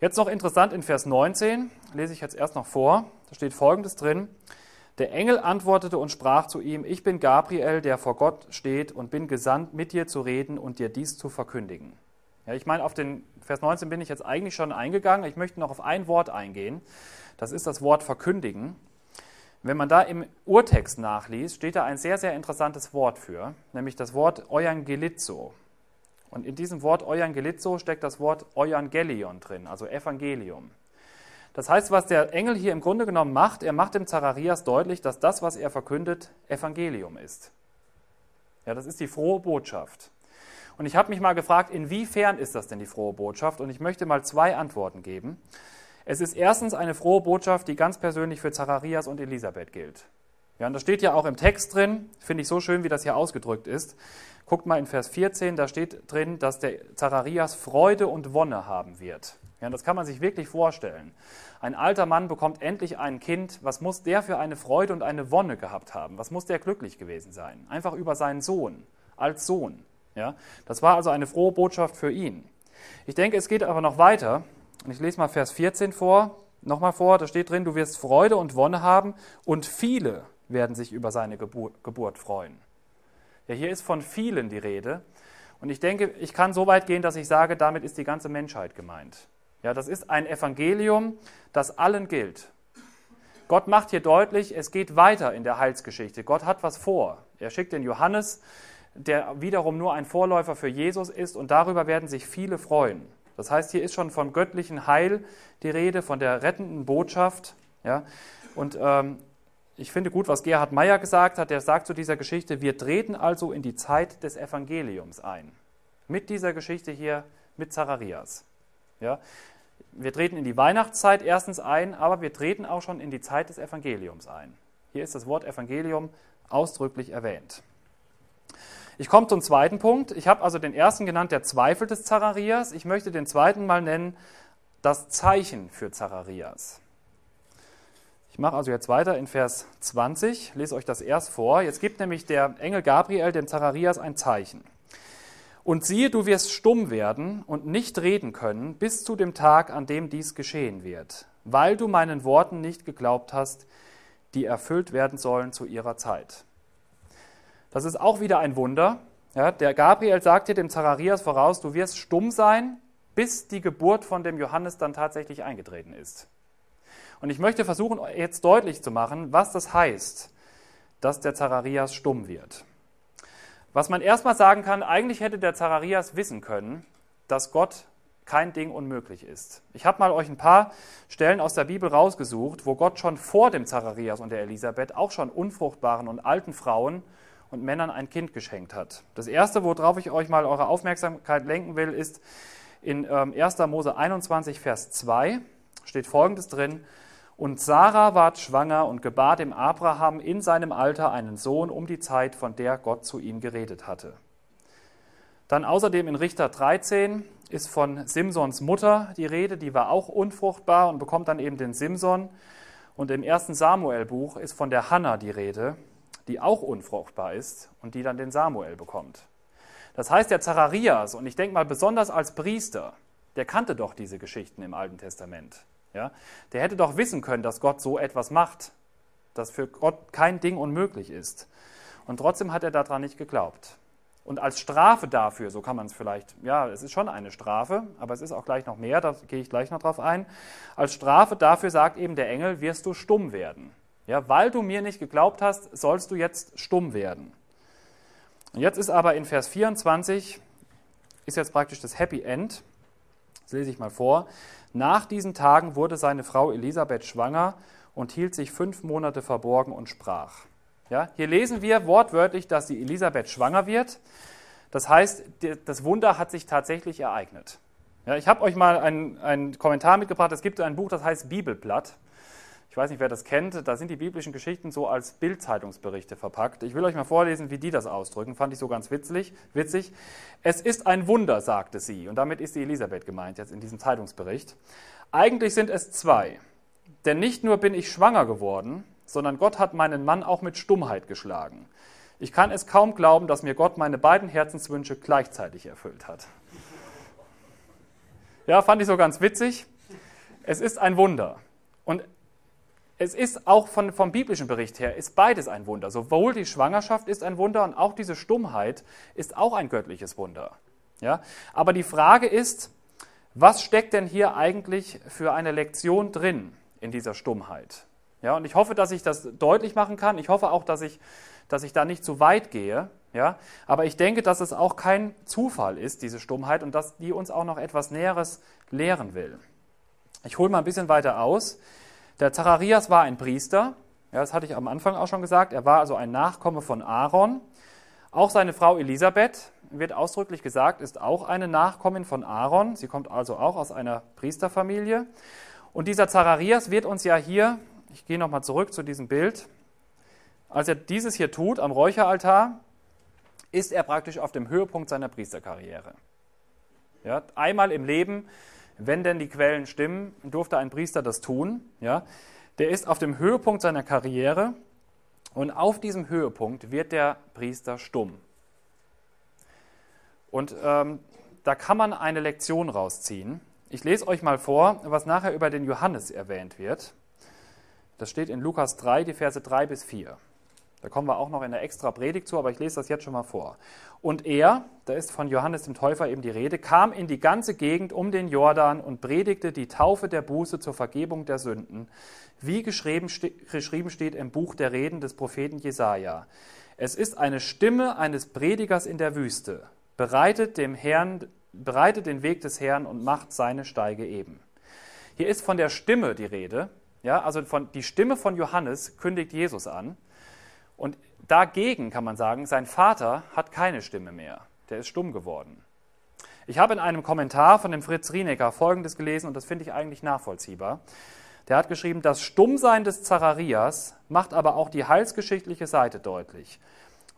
Jetzt noch interessant in Vers 19, lese ich jetzt erst noch vor, da steht folgendes drin. Der Engel antwortete und sprach zu ihm, ich bin Gabriel, der vor Gott steht und bin gesandt, mit dir zu reden und dir dies zu verkündigen. Ja, ich meine, auf den Vers 19 bin ich jetzt eigentlich schon eingegangen. Ich möchte noch auf ein Wort eingehen. Das ist das Wort verkündigen. Wenn man da im Urtext nachliest, steht da ein sehr, sehr interessantes Wort für, nämlich das Wort Euangelizo. Und in diesem Wort Euangelizo steckt das Wort Evangelion drin, also Evangelium. Das heißt, was der Engel hier im Grunde genommen macht, er macht dem Zacharias deutlich, dass das, was er verkündet, Evangelium ist. Ja, das ist die frohe Botschaft. Und ich habe mich mal gefragt, inwiefern ist das denn die frohe Botschaft? Und ich möchte mal zwei Antworten geben. Es ist erstens eine frohe Botschaft, die ganz persönlich für Zacharias und Elisabeth gilt. Ja, und das steht ja auch im Text drin, finde ich so schön, wie das hier ausgedrückt ist. Guckt mal in Vers 14, da steht drin, dass der Zacharias Freude und Wonne haben wird. Ja, das kann man sich wirklich vorstellen. Ein alter Mann bekommt endlich ein Kind. Was muss der für eine Freude und eine Wonne gehabt haben? Was muss der glücklich gewesen sein? Einfach über seinen Sohn, als Sohn. Ja? Das war also eine frohe Botschaft für ihn. Ich denke, es geht aber noch weiter. Und ich lese mal Vers 14 vor, nochmal vor, da steht drin, du wirst Freude und Wonne haben und viele werden sich über seine Geburt, Geburt freuen. Ja, hier ist von vielen die Rede. Und ich denke, ich kann so weit gehen, dass ich sage, damit ist die ganze Menschheit gemeint. Ja, das ist ein Evangelium, das allen gilt. Gott macht hier deutlich, es geht weiter in der Heilsgeschichte. Gott hat was vor. Er schickt den Johannes, der wiederum nur ein Vorläufer für Jesus ist und darüber werden sich viele freuen. Das heißt, hier ist schon vom göttlichen Heil die Rede, von der rettenden Botschaft. Ja? Und ähm, ich finde gut, was Gerhard Meyer gesagt hat. Er sagt zu dieser Geschichte, wir treten also in die Zeit des Evangeliums ein. Mit dieser Geschichte hier mit Zacharias. Ja? Wir treten in die Weihnachtszeit erstens ein, aber wir treten auch schon in die Zeit des Evangeliums ein. Hier ist das Wort Evangelium ausdrücklich erwähnt. Ich komme zum zweiten Punkt. Ich habe also den ersten genannt, der Zweifel des Zacharias. Ich möchte den zweiten mal nennen, das Zeichen für Zacharias. Ich mache also jetzt weiter in Vers 20, lese euch das erst vor. Jetzt gibt nämlich der Engel Gabriel dem Zacharias ein Zeichen. Und siehe, du wirst stumm werden und nicht reden können bis zu dem Tag, an dem dies geschehen wird, weil du meinen Worten nicht geglaubt hast, die erfüllt werden sollen zu ihrer Zeit. Das ist auch wieder ein Wunder. Ja, der Gabriel sagte dem Zacharias voraus, du wirst stumm sein, bis die Geburt von dem Johannes dann tatsächlich eingetreten ist. Und ich möchte versuchen, jetzt deutlich zu machen, was das heißt, dass der Zacharias stumm wird. Was man erstmal sagen kann, eigentlich hätte der Zacharias wissen können, dass Gott kein Ding unmöglich ist. Ich habe mal euch ein paar Stellen aus der Bibel rausgesucht, wo Gott schon vor dem Zacharias und der Elisabeth auch schon unfruchtbaren und alten Frauen und Männern ein Kind geschenkt hat. Das erste, worauf ich euch mal eure Aufmerksamkeit lenken will, ist in 1. Ähm, Mose 21, Vers 2 steht folgendes drin: Und Sarah ward schwanger und gebar dem Abraham in seinem Alter einen Sohn um die Zeit, von der Gott zu ihm geredet hatte. Dann außerdem in Richter 13 ist von Simsons Mutter die Rede, die war auch unfruchtbar und bekommt dann eben den Simson. Und im ersten Samuel-Buch ist von der Hannah die Rede, die auch unfruchtbar ist und die dann den Samuel bekommt. Das heißt, der Zacharias, und ich denke mal besonders als Priester, der kannte doch diese Geschichten im Alten Testament. Ja? Der hätte doch wissen können, dass Gott so etwas macht, dass für Gott kein Ding unmöglich ist. Und trotzdem hat er daran nicht geglaubt. Und als Strafe dafür, so kann man es vielleicht, ja, es ist schon eine Strafe, aber es ist auch gleich noch mehr, da gehe ich gleich noch drauf ein. Als Strafe dafür sagt eben der Engel, wirst du stumm werden. Ja, weil du mir nicht geglaubt hast, sollst du jetzt stumm werden. Und jetzt ist aber in Vers 24, ist jetzt praktisch das Happy End. Das lese ich mal vor. Nach diesen Tagen wurde seine Frau Elisabeth schwanger und hielt sich fünf Monate verborgen und sprach. Ja, hier lesen wir wortwörtlich, dass die Elisabeth schwanger wird. Das heißt, das Wunder hat sich tatsächlich ereignet. Ja, ich habe euch mal einen, einen Kommentar mitgebracht. Es gibt ein Buch, das heißt Bibelblatt. Ich weiß nicht, wer das kennt. Da sind die biblischen Geschichten so als Bildzeitungsberichte verpackt. Ich will euch mal vorlesen, wie die das ausdrücken. Fand ich so ganz witzig. witzig. Es ist ein Wunder, sagte sie. Und damit ist die Elisabeth gemeint jetzt in diesem Zeitungsbericht. Eigentlich sind es zwei. Denn nicht nur bin ich schwanger geworden, sondern Gott hat meinen Mann auch mit Stummheit geschlagen. Ich kann es kaum glauben, dass mir Gott meine beiden Herzenswünsche gleichzeitig erfüllt hat. Ja, fand ich so ganz witzig. Es ist ein Wunder. Und es ist auch von, vom biblischen Bericht her, ist beides ein Wunder. Sowohl die Schwangerschaft ist ein Wunder und auch diese Stummheit ist auch ein göttliches Wunder. Ja? Aber die Frage ist, was steckt denn hier eigentlich für eine Lektion drin in dieser Stummheit? Ja, und ich hoffe, dass ich das deutlich machen kann. Ich hoffe auch, dass ich, dass ich da nicht zu weit gehe. Ja, aber ich denke, dass es auch kein Zufall ist, diese Stummheit, und dass die uns auch noch etwas Näheres lehren will. Ich hole mal ein bisschen weiter aus. Der Zacharias war ein Priester. Ja, das hatte ich am Anfang auch schon gesagt. Er war also ein Nachkomme von Aaron. Auch seine Frau Elisabeth, wird ausdrücklich gesagt, ist auch eine Nachkommin von Aaron. Sie kommt also auch aus einer Priesterfamilie. Und dieser Zacharias wird uns ja hier ich gehe nochmal zurück zu diesem Bild. Als er dieses hier tut am Räucheraltar, ist er praktisch auf dem Höhepunkt seiner Priesterkarriere. Ja, einmal im Leben, wenn denn die Quellen stimmen, durfte ein Priester das tun. Ja, der ist auf dem Höhepunkt seiner Karriere und auf diesem Höhepunkt wird der Priester stumm. Und ähm, da kann man eine Lektion rausziehen. Ich lese euch mal vor, was nachher über den Johannes erwähnt wird. Das steht in Lukas 3, die Verse 3 bis 4. Da kommen wir auch noch in der extra Predigt zu, aber ich lese das jetzt schon mal vor. Und er, da ist von Johannes dem Täufer eben die Rede, kam in die ganze Gegend um den Jordan und predigte die Taufe der Buße zur Vergebung der Sünden, wie geschrieben, steht im Buch der Reden des Propheten Jesaja. Es ist eine Stimme eines Predigers in der Wüste. Bereitet dem Herrn bereitet den Weg des Herrn und macht seine Steige eben. Hier ist von der Stimme die Rede. Ja, also von, die Stimme von Johannes kündigt Jesus an. Und dagegen kann man sagen, sein Vater hat keine Stimme mehr. Der ist stumm geworden. Ich habe in einem Kommentar von dem Fritz Rienecker Folgendes gelesen und das finde ich eigentlich nachvollziehbar. Der hat geschrieben, das Stummsein des Zacharias macht aber auch die heilsgeschichtliche Seite deutlich.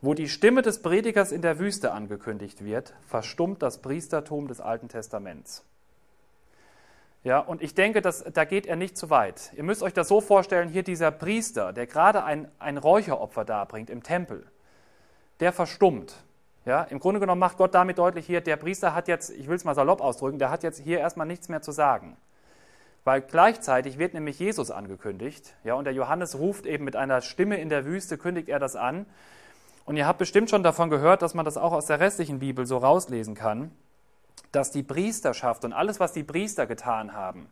Wo die Stimme des Predigers in der Wüste angekündigt wird, verstummt das Priestertum des Alten Testaments. Ja, und ich denke, dass, da geht er nicht zu weit. Ihr müsst euch das so vorstellen, hier dieser Priester, der gerade ein, ein Räucheropfer darbringt im Tempel, der verstummt. Ja, Im Grunde genommen macht Gott damit deutlich hier, der Priester hat jetzt, ich will es mal salopp ausdrücken, der hat jetzt hier erstmal nichts mehr zu sagen. Weil gleichzeitig wird nämlich Jesus angekündigt. Ja, und der Johannes ruft eben mit einer Stimme in der Wüste, kündigt er das an. Und ihr habt bestimmt schon davon gehört, dass man das auch aus der restlichen Bibel so rauslesen kann, dass die Priesterschaft und alles, was die Priester getan haben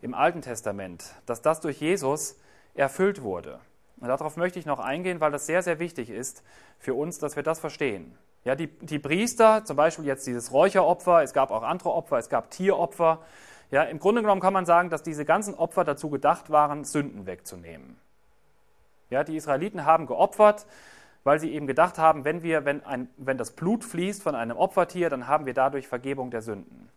im Alten Testament, dass das durch Jesus erfüllt wurde. Und darauf möchte ich noch eingehen, weil das sehr, sehr wichtig ist für uns, dass wir das verstehen. Ja, die, die Priester, zum Beispiel jetzt dieses Räucheropfer, es gab auch andere Opfer, es gab Tieropfer, ja, Im Grunde genommen kann man sagen, dass diese ganzen Opfer dazu gedacht waren, Sünden wegzunehmen. Ja, die Israeliten haben geopfert, weil sie eben gedacht haben, wenn, wir, wenn, ein, wenn das Blut fließt von einem Opfertier, dann haben wir dadurch Vergebung der Sünden.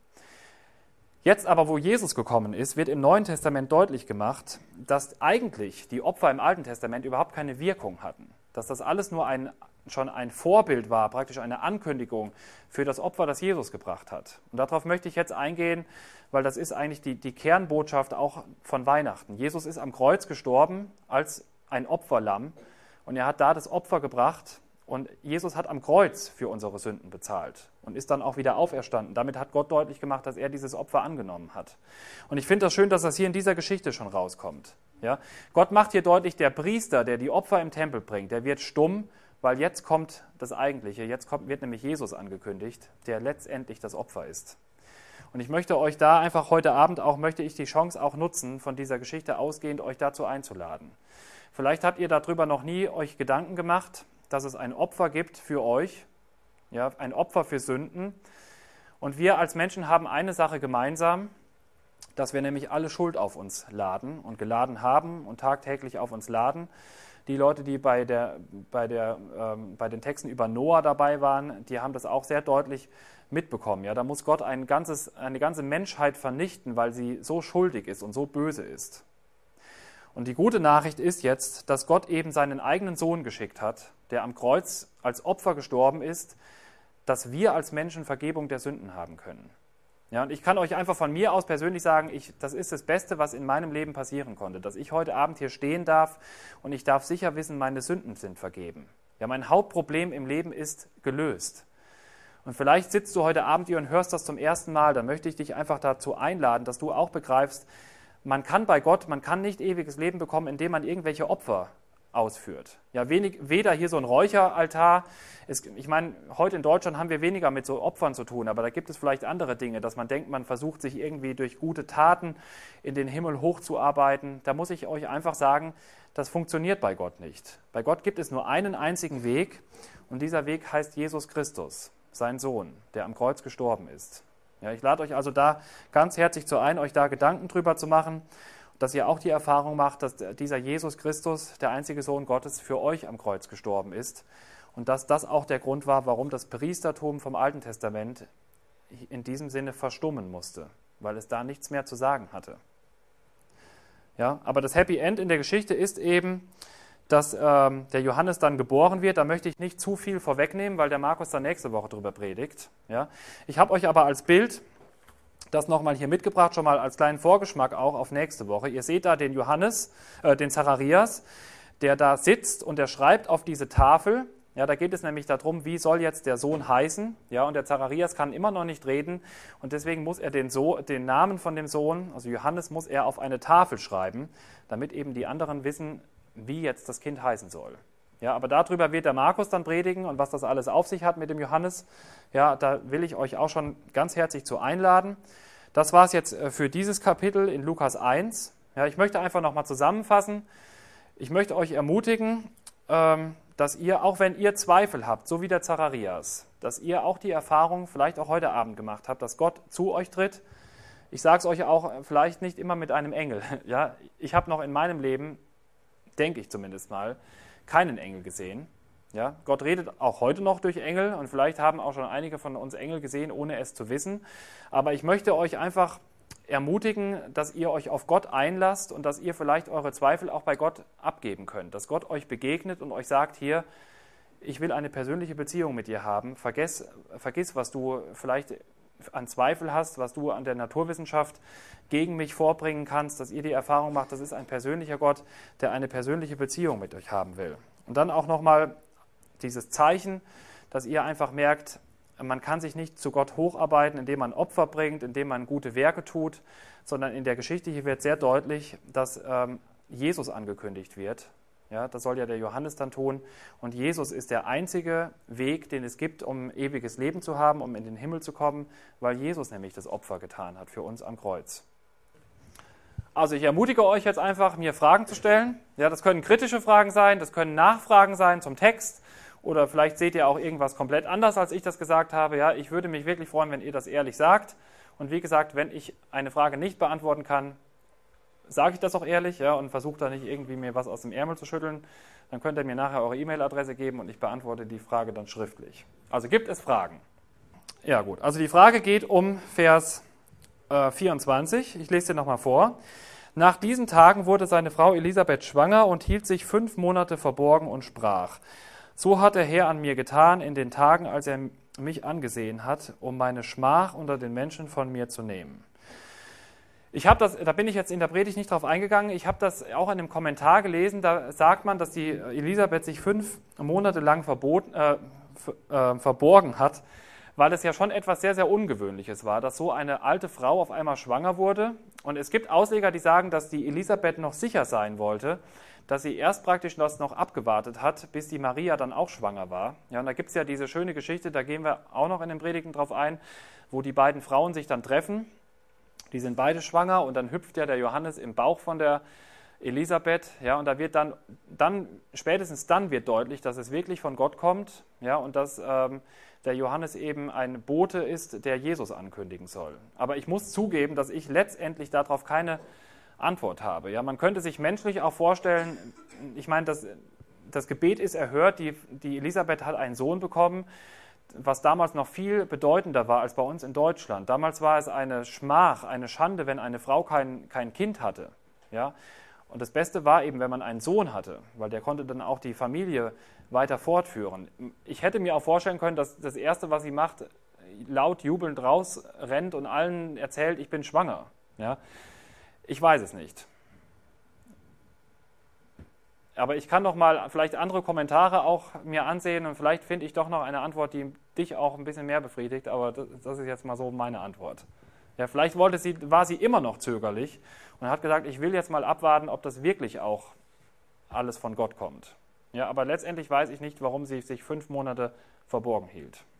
Jetzt aber, wo Jesus gekommen ist, wird im Neuen Testament deutlich gemacht, dass eigentlich die Opfer im Alten Testament überhaupt keine Wirkung hatten. Dass das alles nur ein schon ein Vorbild war, praktisch eine Ankündigung für das Opfer, das Jesus gebracht hat. Und darauf möchte ich jetzt eingehen, weil das ist eigentlich die, die Kernbotschaft auch von Weihnachten. Jesus ist am Kreuz gestorben als ein Opferlamm und er hat da das Opfer gebracht und Jesus hat am Kreuz für unsere Sünden bezahlt und ist dann auch wieder auferstanden. Damit hat Gott deutlich gemacht, dass er dieses Opfer angenommen hat. Und ich finde das schön, dass das hier in dieser Geschichte schon rauskommt. Ja? Gott macht hier deutlich, der Priester, der die Opfer im Tempel bringt, der wird stumm weil jetzt kommt das Eigentliche, jetzt kommt, wird nämlich Jesus angekündigt, der letztendlich das Opfer ist. Und ich möchte euch da einfach heute Abend auch, möchte ich die Chance auch nutzen, von dieser Geschichte ausgehend euch dazu einzuladen. Vielleicht habt ihr darüber noch nie euch Gedanken gemacht, dass es ein Opfer gibt für euch, ja, ein Opfer für Sünden. Und wir als Menschen haben eine Sache gemeinsam, dass wir nämlich alle Schuld auf uns laden und geladen haben und tagtäglich auf uns laden. Die Leute, die bei, der, bei, der, ähm, bei den Texten über Noah dabei waren, die haben das auch sehr deutlich mitbekommen. Ja, da muss Gott ein ganzes, eine ganze Menschheit vernichten, weil sie so schuldig ist und so böse ist. Und die gute Nachricht ist jetzt, dass Gott eben seinen eigenen Sohn geschickt hat, der am Kreuz als Opfer gestorben ist, dass wir als Menschen Vergebung der Sünden haben können. Ja, und ich kann euch einfach von mir aus persönlich sagen, ich, das ist das Beste, was in meinem Leben passieren konnte, dass ich heute Abend hier stehen darf und ich darf sicher wissen, meine Sünden sind vergeben. Ja, mein Hauptproblem im Leben ist gelöst. Und vielleicht sitzt du heute Abend hier und hörst das zum ersten Mal, dann möchte ich dich einfach dazu einladen, dass du auch begreifst, man kann bei Gott, man kann nicht ewiges Leben bekommen, indem man irgendwelche Opfer ausführt. Ja, wenig, weder hier so ein Räucheraltar. Es, ich meine, heute in Deutschland haben wir weniger mit so Opfern zu tun, aber da gibt es vielleicht andere Dinge, dass man denkt, man versucht sich irgendwie durch gute Taten in den Himmel hochzuarbeiten. Da muss ich euch einfach sagen, das funktioniert bei Gott nicht. Bei Gott gibt es nur einen einzigen Weg und dieser Weg heißt Jesus Christus, sein Sohn, der am Kreuz gestorben ist. Ja, ich lade euch also da ganz herzlich zu ein, euch da Gedanken drüber zu machen dass ihr auch die Erfahrung macht, dass dieser Jesus Christus, der einzige Sohn Gottes, für euch am Kreuz gestorben ist und dass das auch der Grund war, warum das Priestertum vom Alten Testament in diesem Sinne verstummen musste, weil es da nichts mehr zu sagen hatte. Ja, aber das Happy End in der Geschichte ist eben, dass ähm, der Johannes dann geboren wird. Da möchte ich nicht zu viel vorwegnehmen, weil der Markus dann nächste Woche darüber predigt. Ja. Ich habe euch aber als Bild das nochmal hier mitgebracht, schon mal als kleinen Vorgeschmack auch auf nächste Woche. Ihr seht da den Johannes, äh, den Zacharias, der da sitzt und der schreibt auf diese Tafel. Ja, da geht es nämlich darum, wie soll jetzt der Sohn heißen? Ja, und der Zacharias kann immer noch nicht reden und deswegen muss er den, so den Namen von dem Sohn, also Johannes, muss er auf eine Tafel schreiben, damit eben die anderen wissen, wie jetzt das Kind heißen soll. Ja, aber darüber wird der Markus dann predigen und was das alles auf sich hat mit dem Johannes. Ja, da will ich euch auch schon ganz herzlich zu einladen. Das war es jetzt äh, für dieses Kapitel in Lukas 1. Ja, ich möchte einfach nochmal zusammenfassen. Ich möchte euch ermutigen, ähm, dass ihr, auch wenn ihr Zweifel habt, so wie der Zacharias, dass ihr auch die Erfahrung vielleicht auch heute Abend gemacht habt, dass Gott zu euch tritt. Ich sage es euch auch vielleicht nicht immer mit einem Engel. Ja, ich habe noch in meinem Leben, denke ich zumindest mal, keinen Engel gesehen. Ja, Gott redet auch heute noch durch Engel und vielleicht haben auch schon einige von uns Engel gesehen, ohne es zu wissen. Aber ich möchte euch einfach ermutigen, dass ihr euch auf Gott einlasst und dass ihr vielleicht eure Zweifel auch bei Gott abgeben könnt. Dass Gott euch begegnet und euch sagt, hier, ich will eine persönliche Beziehung mit dir haben. Vergiss, vergiss, was du vielleicht an Zweifel hast, was du an der Naturwissenschaft gegen mich vorbringen kannst, dass ihr die Erfahrung macht, das ist ein persönlicher Gott, der eine persönliche Beziehung mit euch haben will. Und dann auch nochmal dieses Zeichen, dass ihr einfach merkt, man kann sich nicht zu Gott hocharbeiten, indem man Opfer bringt, indem man gute Werke tut, sondern in der Geschichte hier wird sehr deutlich, dass ähm, Jesus angekündigt wird. Ja, das soll ja der Johannes dann tun. Und Jesus ist der einzige Weg, den es gibt, um ewiges Leben zu haben, um in den Himmel zu kommen, weil Jesus nämlich das Opfer getan hat für uns am Kreuz. Also ich ermutige euch jetzt einfach, mir Fragen zu stellen. Ja, das können kritische Fragen sein, das können Nachfragen sein zum Text. Oder vielleicht seht ihr auch irgendwas komplett anders, als ich das gesagt habe. Ja, ich würde mich wirklich freuen, wenn ihr das ehrlich sagt. Und wie gesagt, wenn ich eine Frage nicht beantworten kann, sage ich das auch ehrlich ja, und versuche da nicht irgendwie mir was aus dem Ärmel zu schütteln. Dann könnt ihr mir nachher eure E-Mail-Adresse geben und ich beantworte die Frage dann schriftlich. Also gibt es Fragen? Ja gut, also die Frage geht um Vers äh, 24. Ich lese dir nochmal vor. Nach diesen Tagen wurde seine Frau Elisabeth schwanger und hielt sich fünf Monate verborgen und sprach, so hat der Herr an mir getan in den Tagen, als er mich angesehen hat, um meine Schmach unter den Menschen von mir zu nehmen. Ich habe das, da bin ich jetzt in der Predigt nicht drauf eingegangen. Ich habe das auch in einem Kommentar gelesen. Da sagt man, dass die Elisabeth sich fünf Monate lang verboten, äh, äh, verborgen hat, weil es ja schon etwas sehr, sehr Ungewöhnliches war, dass so eine alte Frau auf einmal schwanger wurde. Und es gibt Ausleger, die sagen, dass die Elisabeth noch sicher sein wollte, dass sie erst praktisch das noch abgewartet hat, bis die Maria dann auch schwanger war. Ja, und da gibt es ja diese schöne Geschichte, da gehen wir auch noch in den Predigten drauf ein, wo die beiden Frauen sich dann treffen. Die sind beide schwanger und dann hüpft ja der Johannes im Bauch von der Elisabeth, ja, und da wird dann, dann, spätestens dann wird deutlich, dass es wirklich von Gott kommt, ja, und dass ähm, der Johannes eben ein Bote ist, der Jesus ankündigen soll. Aber ich muss zugeben, dass ich letztendlich darauf keine Antwort habe. Ja, man könnte sich menschlich auch vorstellen, ich meine, das, das Gebet ist erhört, die, die Elisabeth hat einen Sohn bekommen, was damals noch viel bedeutender war als bei uns in Deutschland. Damals war es eine Schmach, eine Schande, wenn eine Frau kein, kein Kind hatte. Ja? Und das Beste war eben, wenn man einen Sohn hatte, weil der konnte dann auch die Familie weiter fortführen. Ich hätte mir auch vorstellen können, dass das Erste, was sie macht, laut jubelnd rausrennt und allen erzählt, ich bin schwanger. Ja? Ich weiß es nicht. Aber ich kann noch mal vielleicht andere Kommentare auch mir ansehen und vielleicht finde ich doch noch eine Antwort, die dich auch ein bisschen mehr befriedigt. Aber das, das ist jetzt mal so meine Antwort. Ja, vielleicht wollte sie, war sie immer noch zögerlich und hat gesagt, ich will jetzt mal abwarten, ob das wirklich auch alles von Gott kommt. Ja, aber letztendlich weiß ich nicht, warum sie sich fünf Monate verborgen hielt.